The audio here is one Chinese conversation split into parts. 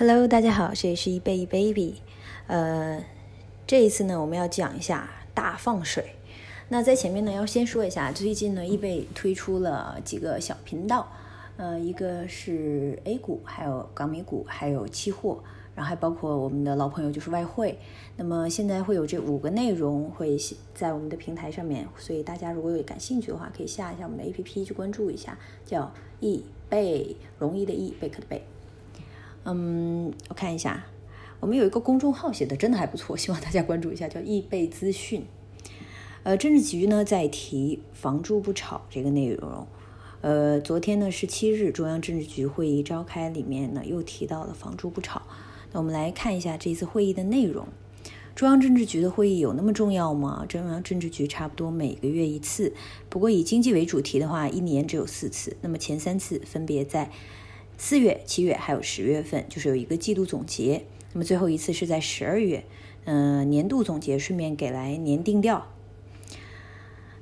Hello，大家好，这里是一贝一 baby。呃，这一次呢，我们要讲一下大放水。那在前面呢，要先说一下，最近呢，易贝推出了几个小频道，呃，一个是 A 股，还有港美股，还有期货，然后还包括我们的老朋友就是外汇。那么现在会有这五个内容会在我们的平台上面，所以大家如果有感兴趣的话，可以下一下我们的 APP 去关注一下，叫易贝，容易的易，贝壳的贝。嗯，我看一下，我们有一个公众号写的真的还不错，希望大家关注一下，叫易贝资讯。呃，政治局呢在提“房住不炒”这个内容。呃，昨天呢十七日中央政治局会议召开，里面呢又提到了“房住不炒”。那我们来看一下这次会议的内容。中央政治局的会议有那么重要吗？中央政治局差不多每个月一次，不过以经济为主题的话，一年只有四次。那么前三次分别在。四月、七月还有十月份，就是有一个季度总结。那么最后一次是在十二月，嗯，年度总结，顺便给来年定调。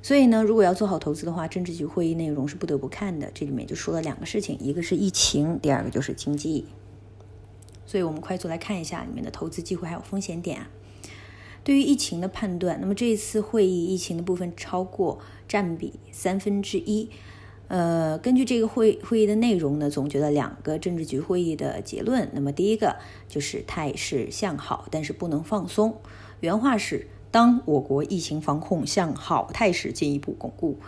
所以呢，如果要做好投资的话，政治局会议内容是不得不看的。这里面就说了两个事情，一个是疫情，第二个就是经济。所以我们快速来看一下里面的投资机会还有风险点啊。对于疫情的判断，那么这一次会议疫情的部分超过占比三分之一。呃，根据这个会会议的内容呢，总结了两个政治局会议的结论。那么第一个就是态势向好，但是不能放松。原话是：当我国疫情防控向好态势进一步巩固，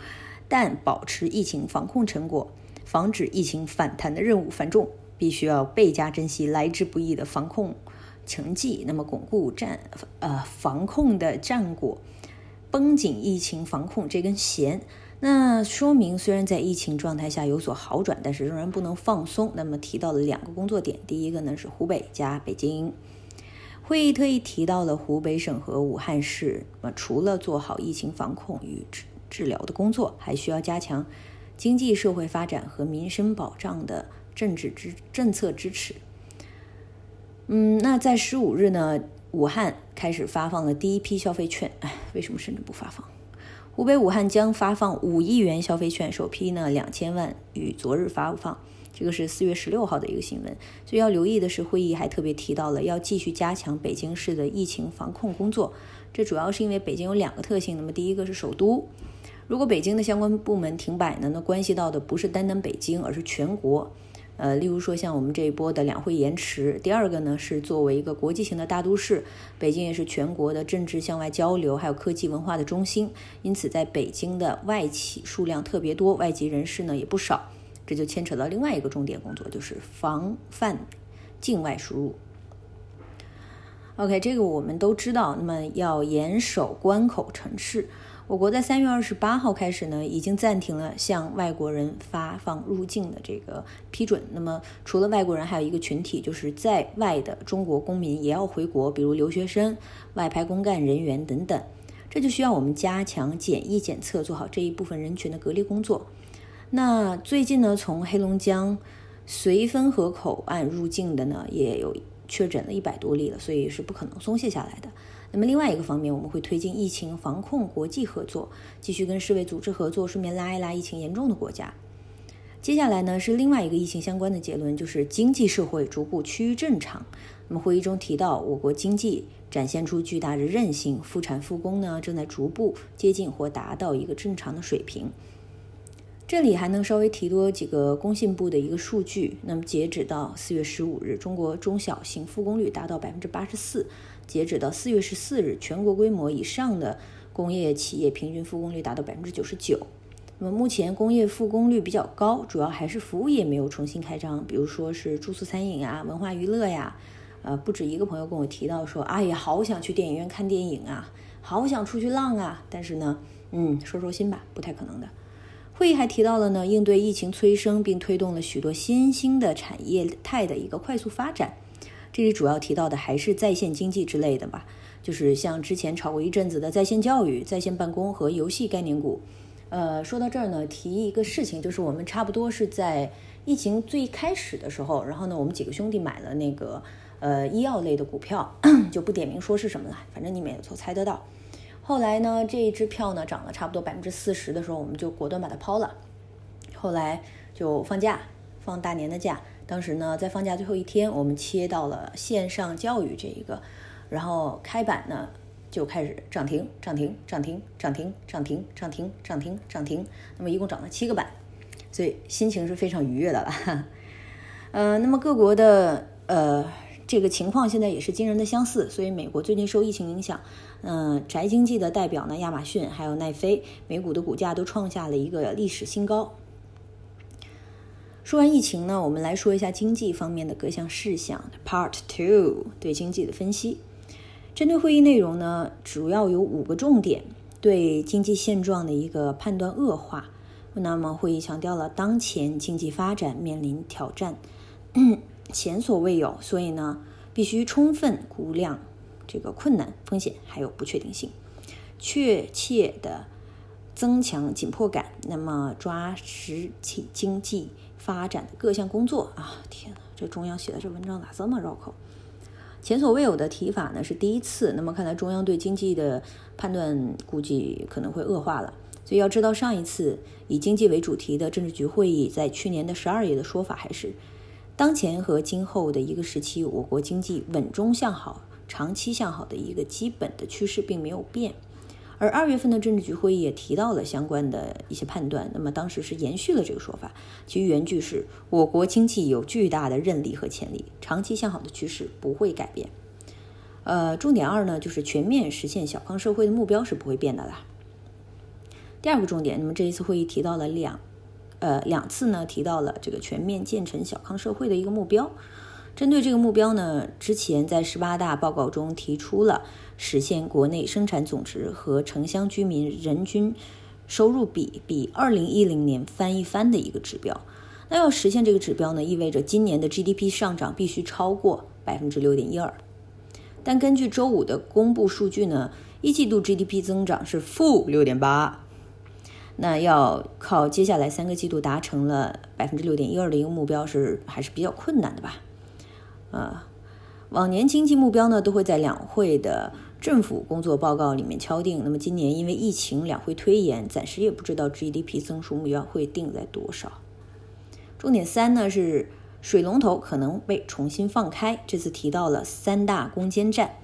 但保持疫情防控成果、防止疫情反弹的任务繁重，必须要倍加珍惜来之不易的防控成绩。那么巩固战呃防控的战果，绷紧疫情防控这根弦。那说明，虽然在疫情状态下有所好转，但是仍然不能放松。那么提到了两个工作点，第一个呢是湖北加北京。会议特意提到了湖北省和武汉市，那么除了做好疫情防控与治治疗的工作，还需要加强经济社会发展和民生保障的政治支政策支持。嗯，那在十五日呢，武汉开始发放了第一批消费券。哎，为什么深圳不发放？湖北武汉将发放五亿元消费券，首批呢两千万于昨日发放，这个是四月十六号的一个新闻。所以要留意的是，会议还特别提到了要继续加强北京市的疫情防控工作。这主要是因为北京有两个特性，那么第一个是首都，如果北京的相关部门停摆呢，那关系到的不是单单北京，而是全国。呃，例如说像我们这一波的两会延迟，第二个呢是作为一个国际型的大都市，北京也是全国的政治向外交流还有科技文化的中心，因此在北京的外企数量特别多，外籍人士呢也不少，这就牵扯到另外一个重点工作，就是防范境外输入。OK，这个我们都知道，那么要严守关口城市。我国在三月二十八号开始呢，已经暂停了向外国人发放入境的这个批准。那么，除了外国人，还有一个群体，就是在外的中国公民也要回国，比如留学生、外派公干人员等等。这就需要我们加强检疫检测，做好这一部分人群的隔离工作。那最近呢，从黑龙江绥芬河口岸入境的呢，也有确诊了一百多例了，所以是不可能松懈下来的。那么另外一个方面，我们会推进疫情防控国际合作，继续跟世卫组织合作，顺便拉一拉疫情严重的国家。接下来呢是另外一个疫情相关的结论，就是经济社会逐步趋于正常。那么会议中提到，我国经济展现出巨大的韧性，复产复工呢正在逐步接近或达到一个正常的水平。这里还能稍微提多几个工信部的一个数据。那么截止到四月十五日，中国中小型复工率达到百分之八十四。截止到四月十四日，全国规模以上的工业企业平均复工率达到百分之九十九。那么目前工业复工率比较高，主要还是服务业没有重新开张，比如说是住宿餐饮啊、文化娱乐呀。呃，不止一个朋友跟我提到说，哎呀，好想去电影院看电影啊，好想出去浪啊。但是呢，嗯，收收心吧，不太可能的。会议还提到了呢，应对疫情催生，并推动了许多新兴的产业态的一个快速发展。这里主要提到的还是在线经济之类的吧，就是像之前炒过一阵子的在线教育、在线办公和游戏概念股。呃，说到这儿呢，提一个事情，就是我们差不多是在疫情最开始的时候，然后呢，我们几个兄弟买了那个呃医药类的股票，就不点名说是什么了，反正你们也都猜得到。后来呢，这一支票呢涨了差不多百分之四十的时候，我们就果断把它抛了。后来就放假，放大年的假。当时呢，在放假最后一天，我们切到了线上教育这一个，然后开板呢就开始涨停，涨停，涨停，涨停，涨停，涨停，涨停，涨停，那么一共涨了七个板，所以心情是非常愉悦的了。呃，那么各国的呃。这个情况现在也是惊人的相似，所以美国最近受疫情影响，嗯，宅经济的代表呢，亚马逊还有奈飞，美股的股价都创下了一个历史新高。说完疫情呢，我们来说一下经济方面的各项事项。Part Two 对经济的分析，针对会议内容呢，主要有五个重点，对经济现状的一个判断恶化。那么会议强调了当前经济发展面临挑战。前所未有，所以呢，必须充分估量这个困难、风险还有不确定性，确切的增强紧迫感。那么抓实体经济发展的各项工作啊，天呐，这中央写的这文章咋这么绕口？前所未有的提法呢是第一次。那么看来中央对经济的判断估计可能会恶化了。所以要知道，上一次以经济为主题的政治局会议，在去年的十二月的说法还是。当前和今后的一个时期，我国经济稳中向好、长期向好的一个基本的趋势并没有变。而二月份的政治局会议也提到了相关的一些判断，那么当时是延续了这个说法，其原句是我国经济有巨大的韧力和潜力，长期向好的趋势不会改变。呃，重点二呢，就是全面实现小康社会的目标是不会变的啦。第二个重点，那么这一次会议提到了两。呃，两次呢提到了这个全面建成小康社会的一个目标。针对这个目标呢，之前在十八大报告中提出了实现国内生产总值和城乡居民人均收入比比二零一零年翻一番的一个指标。那要实现这个指标呢，意味着今年的 GDP 上涨必须超过百分之六点一二。但根据周五的公布数据呢，一季度 GDP 增长是负六点八。那要靠接下来三个季度达成了百分之六点一二的一个目标是还是比较困难的吧？呃，往年经济目标呢都会在两会的政府工作报告里面敲定。那么今年因为疫情两会推延，暂时也不知道 GDP 增速目标会定在多少。重点三呢是水龙头可能被重新放开，这次提到了三大攻坚战。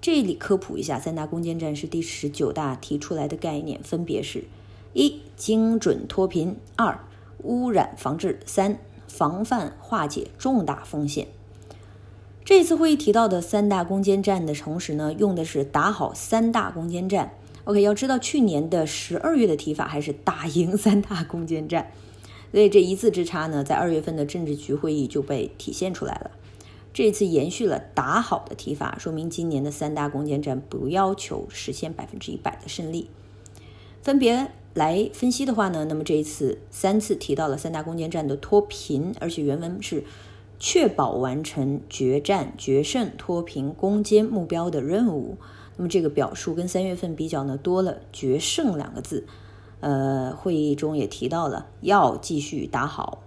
这里科普一下，三大攻坚战是第十九大提出来的概念，分别是。一、精准脱贫；二、污染防治；三、防范化解重大风险。这次会议提到的三大攻坚战的同时呢，用的是打好三大攻坚战。OK，要知道去年的十二月的提法还是打赢三大攻坚战，所以这一字之差呢，在二月份的政治局会议就被体现出来了。这次延续了打好的提法，说明今年的三大攻坚战不要求实现百分之一百的胜利，分别。来分析的话呢，那么这一次三次提到了三大攻坚战的脱贫，而且原文是确保完成决战决胜脱贫攻坚目标的任务。那么这个表述跟三月份比较呢，多了决胜两个字。呃，会议中也提到了要继续打好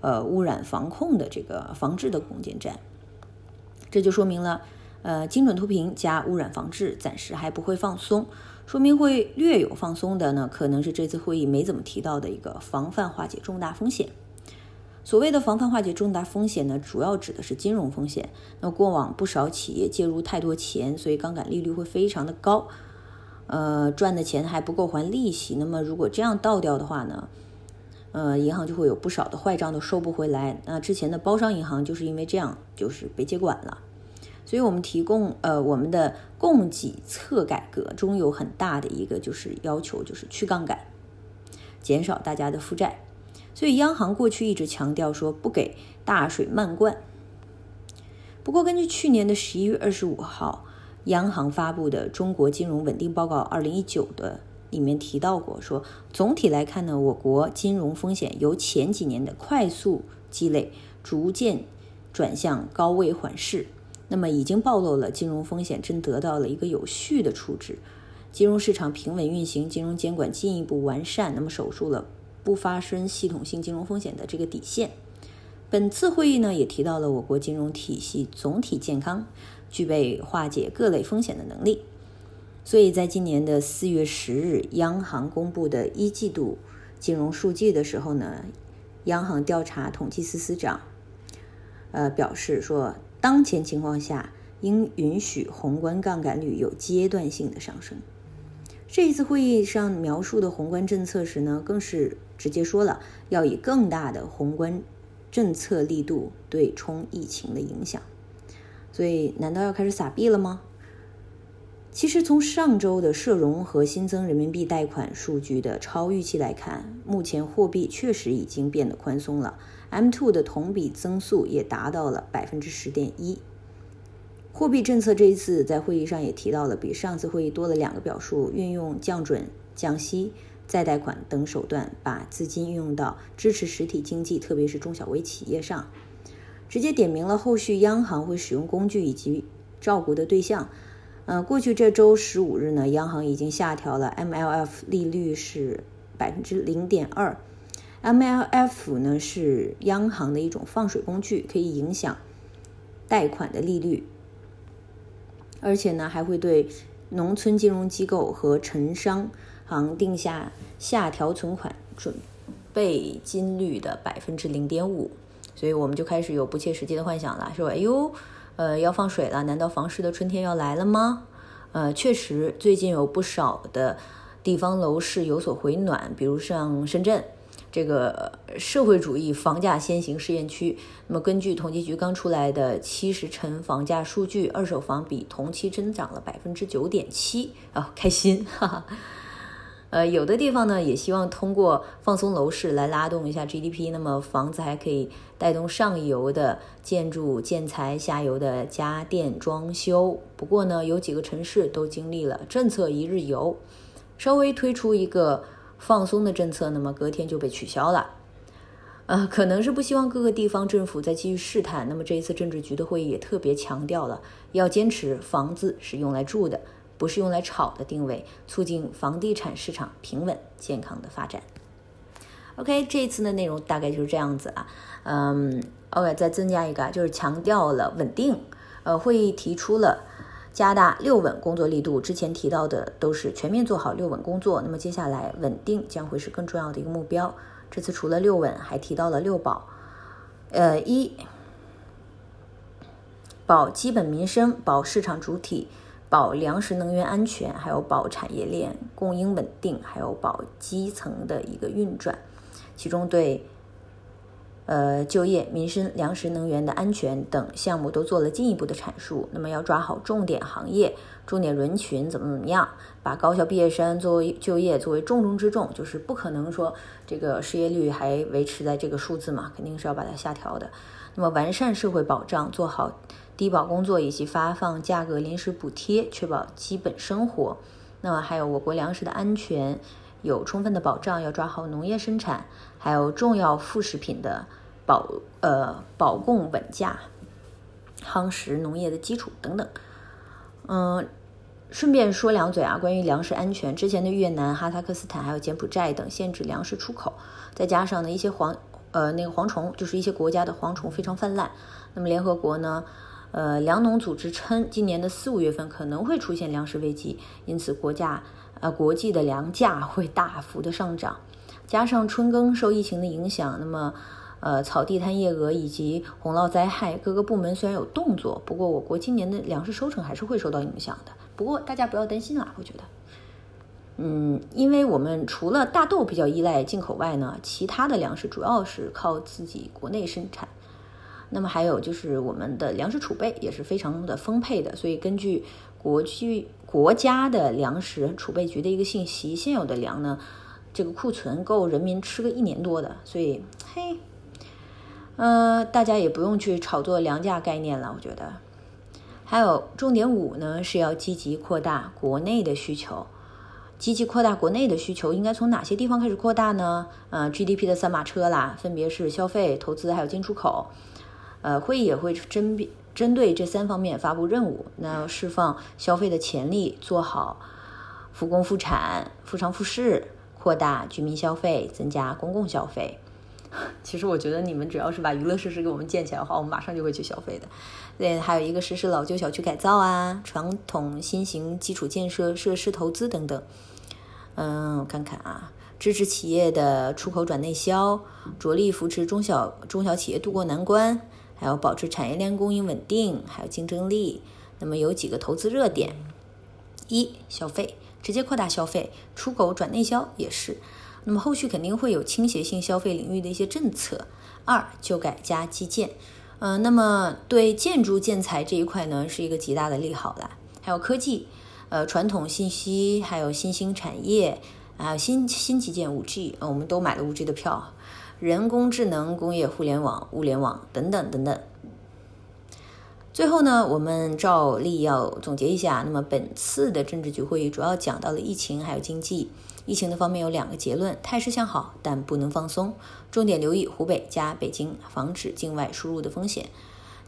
呃污染防控的这个防治的攻坚战，这就说明了呃精准脱贫加污染防治暂时还不会放松。说明会略有放松的呢，可能是这次会议没怎么提到的一个防范化解重大风险。所谓的防范化解重大风险呢，主要指的是金融风险。那过往不少企业介入太多钱，所以杠杆利率会非常的高，呃，赚的钱还不够还利息。那么如果这样倒掉的话呢，呃，银行就会有不少的坏账都收不回来。那之前的包商银行就是因为这样，就是被接管了。所以我们提供呃我们的供给侧改革中有很大的一个就是要求就是去杠杆，减少大家的负债。所以央行过去一直强调说不给大水漫灌。不过根据去年的十一月二十五号央行发布的《中国金融稳定报告二零一九》的里面提到过说，总体来看呢，我国金融风险由前几年的快速积累，逐渐转向高位缓释。那么已经暴露了金融风险真得到了一个有序的处置，金融市场平稳运行，金融监管进一步完善，那么守住了不发生系统性金融风险的这个底线。本次会议呢也提到了我国金融体系总体健康，具备化解各类风险的能力。所以在今年的四月十日，央行公布的一季度金融数据的时候呢，央行调查统计司司长呃，表示说，当前情况下应允许宏观杠杆率有阶段性的上升。这一次会议上描述的宏观政策时呢，更是直接说了要以更大的宏观政策力度对冲疫情的影响。所以，难道要开始撒币了吗？其实，从上周的社融和新增人民币贷款数据的超预期来看，目前货币确实已经变得宽松了。M2 的同比增速也达到了百分之十点一。货币政策这一次在会议上也提到了，比上次会议多了两个表述，运用降准、降息、再贷款等手段，把资金运用到支持实体经济，特别是中小微企业上，直接点明了后续央行会使用工具以及照顾的对象。呃，过去这周十五日呢，央行已经下调了 MLF 利率是百分之零点二。MLF 呢是央行的一种放水工具，可以影响贷款的利率，而且呢还会对农村金融机构和城商行定下下调存款准备金率的百分之零点五。所以我们就开始有不切实际的幻想了，说哎呦。呃，要放水了？难道房市的春天要来了吗？呃，确实，最近有不少的地方楼市有所回暖，比如像深圳这个社会主义房价先行试验区。那么，根据统计局刚出来的七十城房价数据，二手房比同期增长了百分之九点七啊，开心！哈哈。呃，有的地方呢也希望通过放松楼市来拉动一下 GDP，那么房子还可以带动上游的建筑建材，下游的家电装修。不过呢，有几个城市都经历了政策一日游，稍微推出一个放松的政策，那么隔天就被取消了。呃，可能是不希望各个地方政府再继续试探。那么这一次政治局的会议也特别强调了，要坚持房子是用来住的。不是用来炒的定位，促进房地产市场平稳健康的发展。OK，这一次的内容大概就是这样子啊。嗯，OK，再增加一个，就是强调了稳定。呃，会议提出了加大六稳工作力度，之前提到的都是全面做好六稳工作，那么接下来稳定将会是更重要的一个目标。这次除了六稳，还提到了六保。呃，一保基本民生，保市场主体。保粮食能源安全，还有保产业链供应稳定，还有保基层的一个运转，其中对呃就业、民生、粮食能源的安全等项目都做了进一步的阐述。那么要抓好重点行业、重点人群，怎么怎么样，把高校毕业生作为就业作为重中之重，就是不可能说这个失业率还维持在这个数字嘛，肯定是要把它下调的。那么完善社会保障，做好。低保工作以及发放价格临时补贴，确保基本生活。那么还有我国粮食的安全有充分的保障，要抓好农业生产，还有重要副食品的保呃保供稳价，夯实农业的基础等等。嗯，顺便说两嘴啊，关于粮食安全，之前的越南、哈萨克斯坦还有柬埔寨等限制粮食出口，再加上呢一些蝗呃那个蝗虫，就是一些国家的蝗虫非常泛滥，那么联合国呢？呃，粮农组织称，今年的四五月份可能会出现粮食危机，因此国家呃国际的粮价 会大幅的上涨。加上春耕受疫情的影响，那么呃草地摊叶蛾以及洪涝灾害，各个部门虽然有动作，不过我国今年的粮食收成还是会受到影响的。不过大家不要担心啦，我觉得，嗯，因为我们除了大豆比较依赖进口外呢，其他的粮食主要是靠自己国内生产。那么还有就是我们的粮食储备也是非常的丰沛的，所以根据国际国家的粮食储备局的一个信息，现有的粮呢，这个库存够人民吃个一年多的，所以嘿，呃，大家也不用去炒作粮价概念了，我觉得。还有重点五呢，是要积极扩大国内的需求，积极扩大国内的需求，应该从哪些地方开始扩大呢？呃，GDP 的三马车啦，分别是消费、投资还有进出口。呃，会议也会针针对这三方面发布任务。那释放消费的潜力，做好复工复产、复商复市，扩大居民消费，增加公共消费。其实我觉得你们只要是把娱乐设施给我们建起来的话，我们马上就会去消费的。对，还有一个实施老旧小区改造啊，传统新型基础建设设施投资等等。嗯，我看看啊，支持企业的出口转内销，着力扶持中小中小企业渡过难关。还有保持产业链供应稳定，还有竞争力。那么有几个投资热点：一、消费，直接扩大消费，出口转内销也是。那么后续肯定会有倾斜性消费领域的一些政策。二、旧改加基建，嗯，那么对建筑建材这一块呢，是一个极大的利好啦。还有科技，呃，传统信息，还有新兴产业，还有新新基建五 G，呃，我们都买了五 G 的票。人工智能、工业互联网、物联网等等等等。最后呢，我们照例要总结一下。那么本次的政治局会议主要讲到了疫情还有经济。疫情的方面有两个结论：态势向好，但不能放松。重点留意湖北加北京，防止境外输入的风险。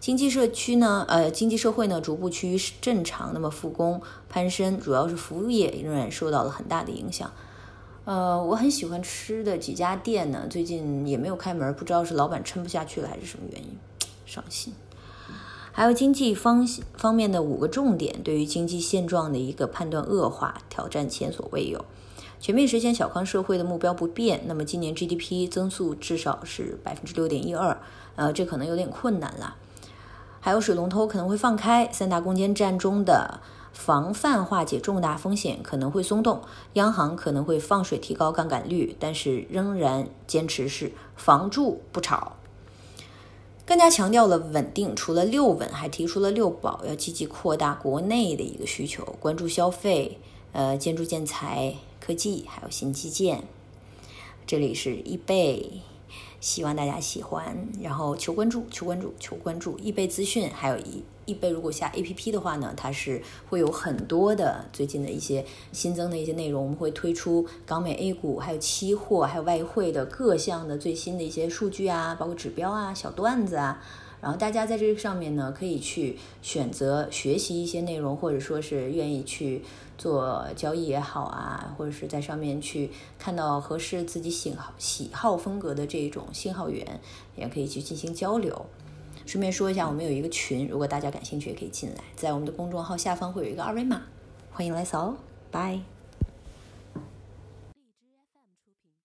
经济社区呢，呃，经济社会呢逐步趋于正常。那么复工攀升，主要是服务业仍然受到了很大的影响。呃，我很喜欢吃的几家店呢，最近也没有开门，不知道是老板撑不下去了还是什么原因，伤心。还有经济方方面的五个重点，对于经济现状的一个判断恶化，挑战前所未有。全面实现小康社会的目标不变，那么今年 GDP 增速至少是百分之六点一二，呃，这可能有点困难了。还有水龙头可能会放开，三大攻坚战中的防范化解重大风险可能会松动，央行可能会放水提高杠杆率，但是仍然坚持是房住不炒。更加强调了稳定，除了六稳，还提出了六保，要积极扩大国内的一个需求，关注消费，呃，建筑建材、科技，还有新基建。这里是易贝。希望大家喜欢，然后求关注，求关注，求关注易贝资讯，还有易易贝。如果下 A P P 的话呢，它是会有很多的最近的一些新增的一些内容。我们会推出港美 A 股，还有期货，还有外汇的各项的最新的一些数据啊，包括指标啊、小段子啊。然后大家在这个上面呢，可以去选择学习一些内容，或者说是愿意去做交易也好啊，或者是在上面去看到合适自己喜好喜好风格的这种信号源，也可以去进行交流。顺便说一下，我们有一个群，如果大家感兴趣也可以进来，在我们的公众号下方会有一个二维码，欢迎来扫哦，拜。